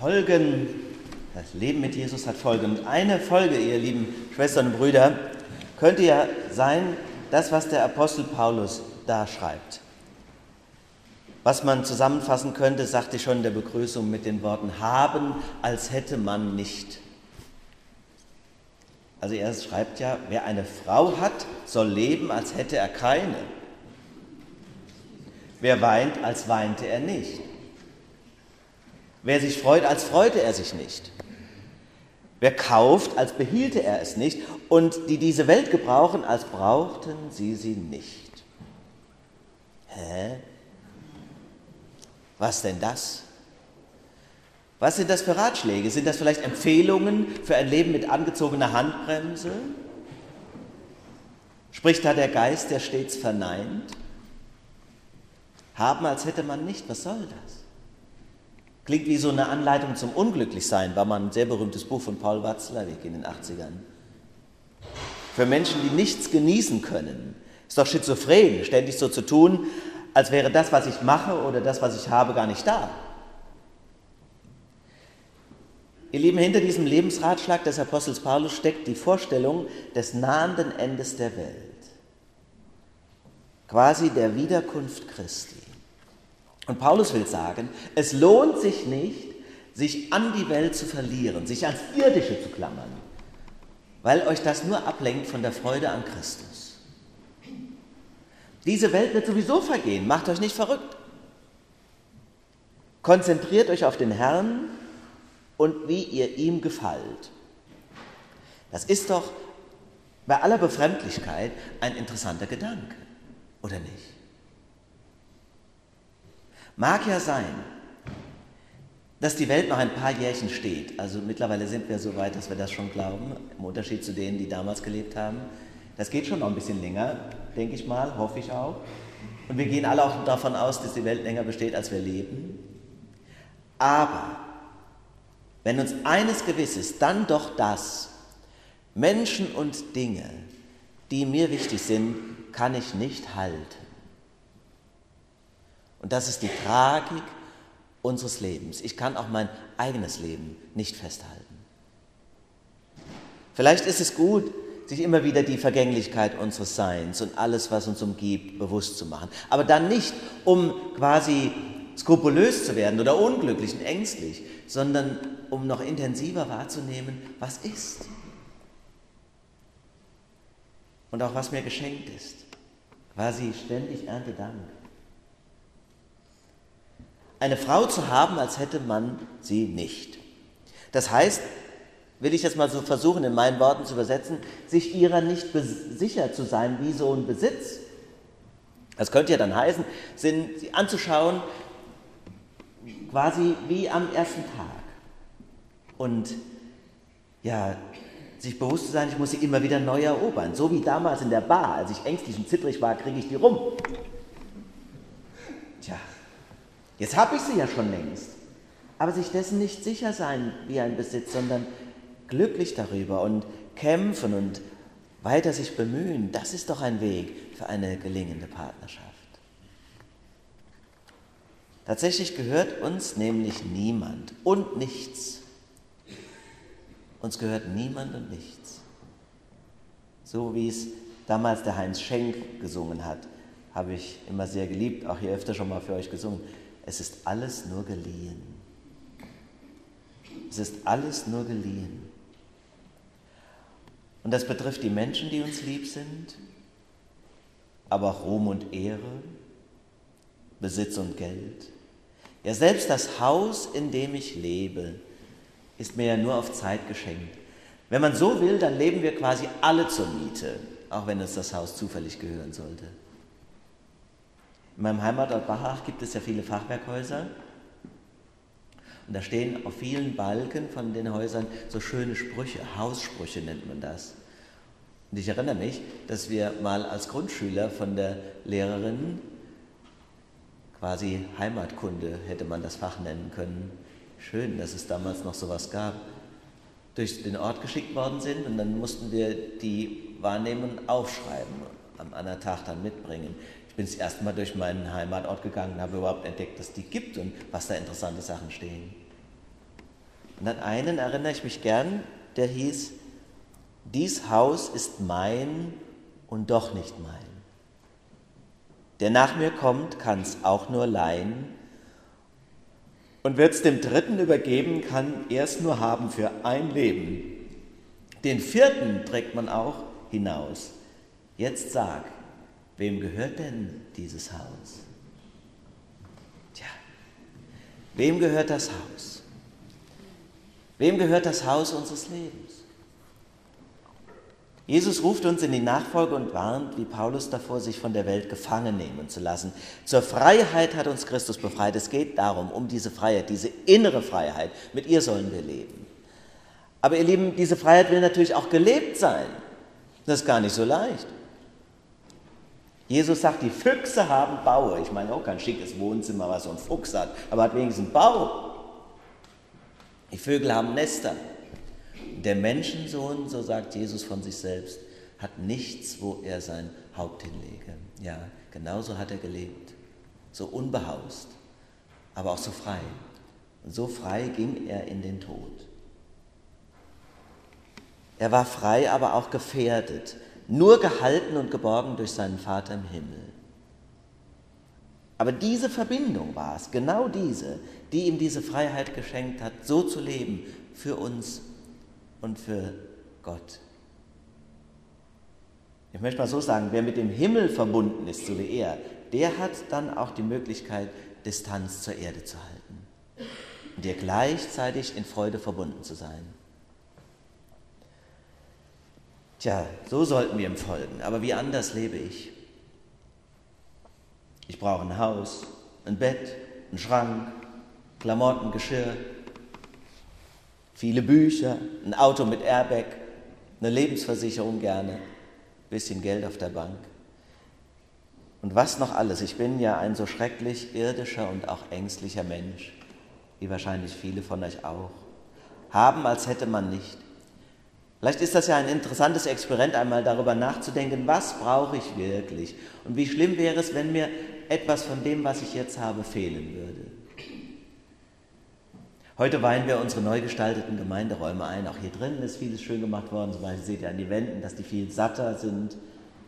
Folgen, das Leben mit Jesus hat Folgen. Und eine Folge, ihr lieben Schwestern und Brüder, könnte ja sein, das, was der Apostel Paulus da schreibt. Was man zusammenfassen könnte, sagte ich schon in der Begrüßung mit den Worten haben, als hätte man nicht. Also er schreibt ja, wer eine Frau hat, soll leben, als hätte er keine. Wer weint, als weinte er nicht. Wer sich freut, als freute er sich nicht. Wer kauft, als behielte er es nicht. Und die diese Welt gebrauchen, als brauchten sie sie nicht. Hä? Was denn das? Was sind das für Ratschläge? Sind das vielleicht Empfehlungen für ein Leben mit angezogener Handbremse? Spricht da der Geist, der stets verneint? Haben, als hätte man nicht, was soll das? Klingt wie so eine Anleitung zum Unglücklichsein, war mal ein sehr berühmtes Buch von Paul Watzlawick in den 80ern. Für Menschen, die nichts genießen können. Ist doch schizophren, ständig so zu tun, als wäre das, was ich mache oder das, was ich habe, gar nicht da. Ihr Lieben, hinter diesem Lebensratschlag des Apostels Paulus steckt die Vorstellung des nahenden Endes der Welt, quasi der Wiederkunft Christi. Und Paulus will sagen, es lohnt sich nicht, sich an die Welt zu verlieren, sich ans Irdische zu klammern, weil euch das nur ablenkt von der Freude an Christus. Diese Welt wird sowieso vergehen, macht euch nicht verrückt. Konzentriert euch auf den Herrn und wie ihr ihm gefällt. Das ist doch bei aller Befremdlichkeit ein interessanter Gedanke, oder nicht? Mag ja sein, dass die Welt noch ein paar Jährchen steht. Also mittlerweile sind wir so weit, dass wir das schon glauben, im Unterschied zu denen, die damals gelebt haben. Das geht schon noch ein bisschen länger, denke ich mal, hoffe ich auch. Und wir gehen alle auch davon aus, dass die Welt länger besteht, als wir leben. Aber wenn uns eines gewiss ist, dann doch das, Menschen und Dinge, die mir wichtig sind, kann ich nicht halten. Und das ist die Tragik unseres Lebens. Ich kann auch mein eigenes Leben nicht festhalten. Vielleicht ist es gut, sich immer wieder die Vergänglichkeit unseres Seins und alles, was uns umgibt, bewusst zu machen. Aber dann nicht, um quasi skrupulös zu werden oder unglücklich und ängstlich, sondern um noch intensiver wahrzunehmen, was ist. Und auch was mir geschenkt ist. Quasi ständig ernte Dank. Eine Frau zu haben, als hätte man sie nicht. Das heißt, will ich jetzt mal so versuchen, in meinen Worten zu übersetzen, sich ihrer nicht sicher zu sein wie so ein Besitz. Das könnte ja dann heißen, sie anzuschauen, quasi wie am ersten Tag. Und ja, sich bewusst zu sein, ich muss sie immer wieder neu erobern. So wie damals in der Bar, als ich ängstlich und zittrig war, kriege ich die rum. Tja, jetzt habe ich sie ja schon längst. Aber sich dessen nicht sicher sein wie ein Besitz, sondern glücklich darüber und kämpfen und weiter sich bemühen, das ist doch ein Weg für eine gelingende Partnerschaft. Tatsächlich gehört uns nämlich niemand und nichts. Uns gehört niemand und nichts. So wie es damals der Heinz Schenk gesungen hat, habe ich immer sehr geliebt, auch hier öfter schon mal für euch gesungen. Es ist alles nur geliehen. Es ist alles nur geliehen. Und das betrifft die Menschen, die uns lieb sind, aber auch Ruhm und Ehre, Besitz und Geld, ja, selbst das Haus, in dem ich lebe, ist mir ja nur auf Zeit geschenkt. Wenn man so will, dann leben wir quasi alle zur Miete, auch wenn uns das Haus zufällig gehören sollte. In meinem Heimatort Bachach gibt es ja viele Fachwerkhäuser. Und da stehen auf vielen Balken von den Häusern so schöne Sprüche, Haussprüche nennt man das. Und ich erinnere mich, dass wir mal als Grundschüler von der Lehrerin quasi Heimatkunde hätte man das Fach nennen können. Schön, dass es damals noch sowas gab. Durch den Ort geschickt worden sind und dann mussten wir die Wahrnehmungen aufschreiben, am anderen Tag dann mitbringen. Ich bin das erste Mal durch meinen Heimatort gegangen und habe überhaupt entdeckt, dass die gibt und was da interessante Sachen stehen. Und an einen erinnere ich mich gern, der hieß, dies Haus ist mein und doch nicht mein. Der nach mir kommt, kann es auch nur leihen und wird es dem Dritten übergeben, kann er es nur haben für ein Leben. Den Vierten trägt man auch hinaus. Jetzt sag, wem gehört denn dieses Haus? Tja, wem gehört das Haus? Wem gehört das Haus unseres Lebens? Jesus ruft uns in die Nachfolge und warnt, wie Paulus davor, sich von der Welt gefangen nehmen zu lassen. Zur Freiheit hat uns Christus befreit. Es geht darum, um diese Freiheit, diese innere Freiheit. Mit ihr sollen wir leben. Aber ihr Lieben, diese Freiheit will natürlich auch gelebt sein. Das ist gar nicht so leicht. Jesus sagt, die Füchse haben Baue. Ich meine auch kein schickes Wohnzimmer, was so ein Fuchs hat, aber hat wenigstens einen Bau. Die Vögel haben Nester. Der Menschensohn, so sagt Jesus von sich selbst, hat nichts, wo er sein Haupt hinlege. Ja, genauso hat er gelebt. So unbehaust, aber auch so frei. Und so frei ging er in den Tod. Er war frei, aber auch gefährdet, nur gehalten und geborgen durch seinen Vater im Himmel. Aber diese Verbindung war es, genau diese, die ihm diese Freiheit geschenkt hat, so zu leben für uns und für Gott. Ich möchte mal so sagen, wer mit dem Himmel verbunden ist, so wie er, der hat dann auch die Möglichkeit, Distanz zur Erde zu halten und ihr gleichzeitig in Freude verbunden zu sein. Tja, so sollten wir ihm folgen, aber wie anders lebe ich? Ich brauche ein Haus, ein Bett, einen Schrank, Klamotten, Geschirr, Viele Bücher, ein Auto mit Airbag, eine Lebensversicherung gerne, bisschen Geld auf der Bank. Und was noch alles? Ich bin ja ein so schrecklich irdischer und auch ängstlicher Mensch, wie wahrscheinlich viele von euch auch. Haben, als hätte man nicht. Vielleicht ist das ja ein interessantes Experiment, einmal darüber nachzudenken, was brauche ich wirklich und wie schlimm wäre es, wenn mir etwas von dem, was ich jetzt habe, fehlen würde. Heute weihen wir unsere neu gestalteten Gemeinderäume ein. Auch hier drinnen ist vieles schön gemacht worden. Zum Beispiel seht ihr an die Wänden, dass die viel satter sind,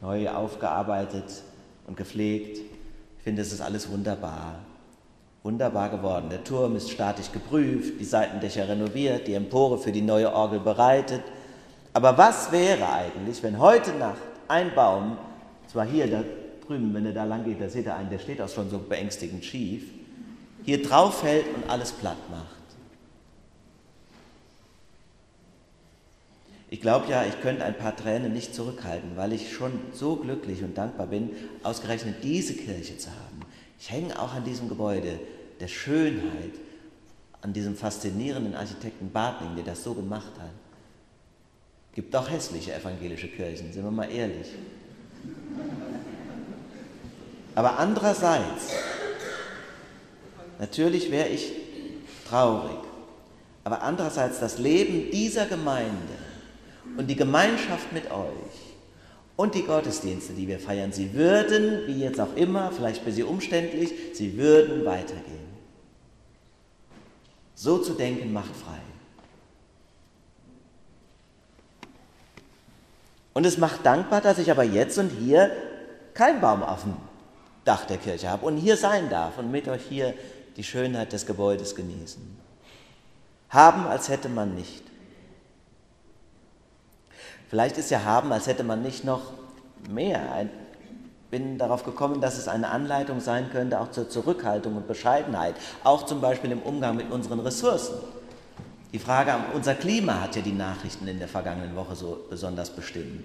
neu aufgearbeitet und gepflegt. Ich finde, es ist alles wunderbar. Wunderbar geworden. Der Turm ist statisch geprüft, die Seitendächer renoviert, die Empore für die neue Orgel bereitet. Aber was wäre eigentlich, wenn heute Nacht ein Baum, zwar hier da drüben, wenn ihr da lang geht, da seht ihr einen, der steht auch schon so beängstigend schief, hier drauf fällt und alles platt macht? Ich glaube ja, ich könnte ein paar Tränen nicht zurückhalten, weil ich schon so glücklich und dankbar bin, ausgerechnet diese Kirche zu haben. Ich hänge auch an diesem Gebäude der Schönheit, an diesem faszinierenden Architekten Bartling, der das so gemacht hat. Gibt auch hässliche evangelische Kirchen, sind wir mal ehrlich. Aber andererseits, natürlich wäre ich traurig, aber andererseits das Leben dieser Gemeinde und die Gemeinschaft mit euch und die Gottesdienste, die wir feiern, sie würden, wie jetzt auch immer, vielleicht für sie umständlich, sie würden weitergehen. So zu denken macht frei. Und es macht dankbar, dass ich aber jetzt und hier keinen Baum auf dem Dach der Kirche habe und hier sein darf und mit euch hier die Schönheit des Gebäudes genießen. Haben, als hätte man nicht. Vielleicht ist ja haben, als hätte man nicht noch mehr. Ich bin darauf gekommen, dass es eine Anleitung sein könnte, auch zur Zurückhaltung und Bescheidenheit, auch zum Beispiel im Umgang mit unseren Ressourcen. Die Frage, unser Klima hat ja die Nachrichten in der vergangenen Woche so besonders bestimmt.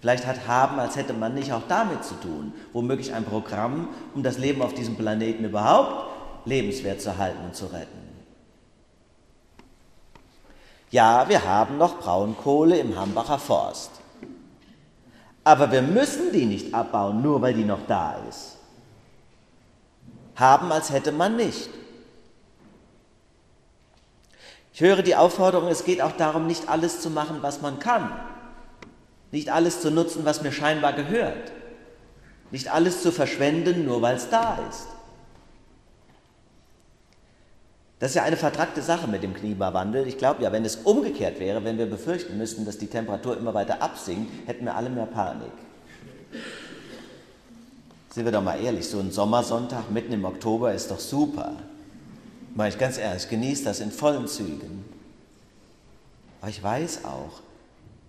Vielleicht hat Haben, als hätte man nicht auch damit zu tun, womöglich ein Programm, um das Leben auf diesem Planeten überhaupt lebenswert zu halten und zu retten. Ja, wir haben noch Braunkohle im Hambacher Forst. Aber wir müssen die nicht abbauen, nur weil die noch da ist. Haben, als hätte man nicht. Ich höre die Aufforderung, es geht auch darum, nicht alles zu machen, was man kann. Nicht alles zu nutzen, was mir scheinbar gehört. Nicht alles zu verschwenden, nur weil es da ist. Das ist ja eine vertragte Sache mit dem Klimawandel. Ich glaube ja, wenn es umgekehrt wäre, wenn wir befürchten müssten, dass die Temperatur immer weiter absinkt, hätten wir alle mehr Panik. Sind wir doch mal ehrlich, so ein Sommersonntag mitten im Oktober ist doch super. Meine ich ganz ehrlich, genieße das in vollen Zügen. Aber ich weiß auch,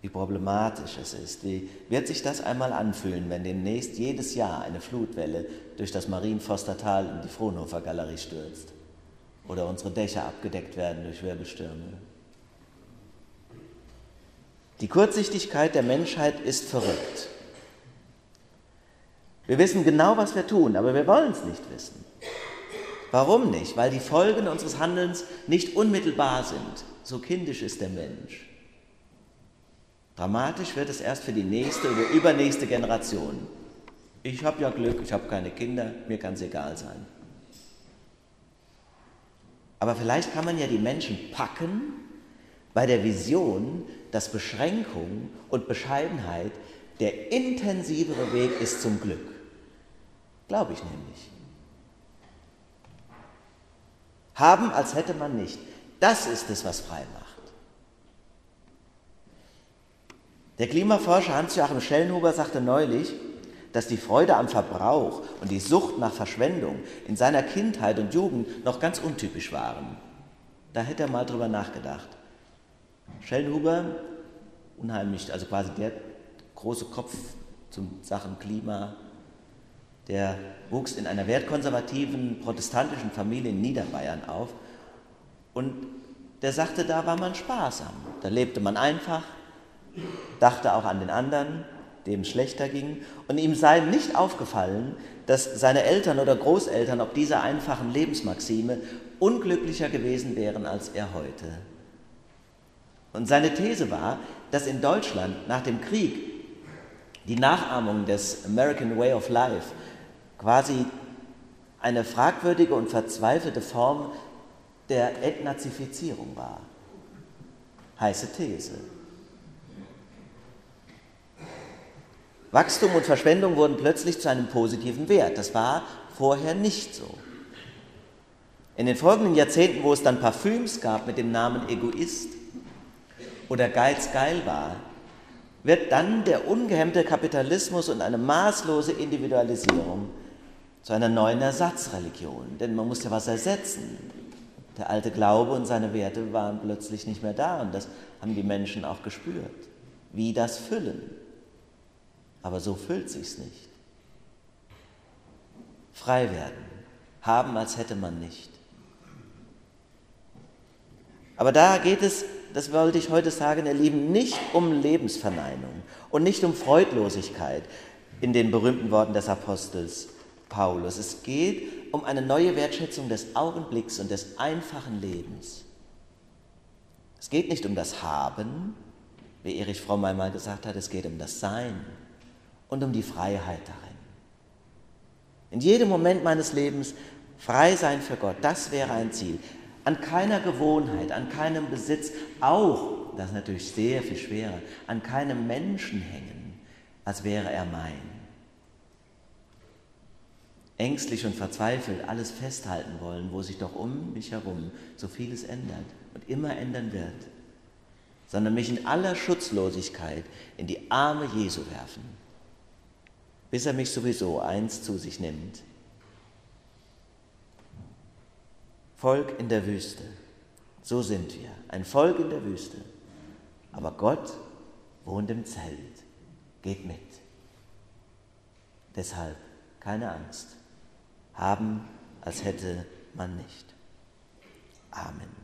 wie problematisch es ist. Wie wird sich das einmal anfühlen, wenn demnächst jedes Jahr eine Flutwelle durch das Marienforstertal in die Fraunhofer Galerie stürzt? oder unsere Dächer abgedeckt werden durch Wirbelstürme. Die Kurzsichtigkeit der Menschheit ist verrückt. Wir wissen genau, was wir tun, aber wir wollen es nicht wissen. Warum nicht? Weil die Folgen unseres Handelns nicht unmittelbar sind. So kindisch ist der Mensch. Dramatisch wird es erst für die nächste oder übernächste Generation. Ich habe ja Glück, ich habe keine Kinder, mir kann es egal sein. Aber vielleicht kann man ja die Menschen packen bei der Vision, dass Beschränkung und Bescheidenheit der intensivere Weg ist zum Glück. Glaube ich nämlich. Haben, als hätte man nicht. Das ist es, was frei macht. Der Klimaforscher Hans-Joachim Schellenhuber sagte neulich, dass die Freude am Verbrauch und die Sucht nach Verschwendung in seiner Kindheit und Jugend noch ganz untypisch waren. Da hätte er mal drüber nachgedacht. Schellenhuber, unheimlich, also quasi der große Kopf zum Sachen Klima, der wuchs in einer wertkonservativen protestantischen Familie in Niederbayern auf. Und der sagte, da war man sparsam, da lebte man einfach, dachte auch an den anderen dem es schlechter ging, und ihm sei nicht aufgefallen, dass seine Eltern oder Großeltern ob dieser einfachen Lebensmaxime unglücklicher gewesen wären als er heute. Und seine These war, dass in Deutschland nach dem Krieg die Nachahmung des American Way of Life quasi eine fragwürdige und verzweifelte Form der Entnazifizierung war. Heiße These. Wachstum und Verschwendung wurden plötzlich zu einem positiven Wert. Das war vorher nicht so. In den folgenden Jahrzehnten, wo es dann Parfüms gab mit dem Namen Egoist oder Geiz geil war, wird dann der ungehemmte Kapitalismus und eine maßlose Individualisierung zu einer neuen Ersatzreligion. Denn man muss ja was ersetzen. Der alte Glaube und seine Werte waren plötzlich nicht mehr da und das haben die Menschen auch gespürt. Wie das Füllen aber so füllt sich's nicht. Frei werden, haben, als hätte man nicht. Aber da geht es, das wollte ich heute sagen, ihr Lieben, nicht um Lebensverneinung und nicht um Freudlosigkeit in den berühmten Worten des Apostels Paulus. Es geht um eine neue Wertschätzung des Augenblicks und des einfachen Lebens. Es geht nicht um das Haben, wie Erich Fromm einmal gesagt hat, es geht um das Sein und um die Freiheit darin. In jedem Moment meines Lebens frei sein für Gott, das wäre ein Ziel. An keiner Gewohnheit, an keinem Besitz, auch, das ist natürlich sehr viel schwerer, an keinem Menschen hängen, als wäre er mein. Ängstlich und verzweifelt alles festhalten wollen, wo sich doch um mich herum so vieles ändert und immer ändern wird, sondern mich in aller Schutzlosigkeit in die Arme Jesu werfen bis er mich sowieso einst zu sich nimmt. Volk in der Wüste, so sind wir, ein Volk in der Wüste. Aber Gott wohnt im Zelt, geht mit. Deshalb keine Angst, haben, als hätte man nicht. Amen.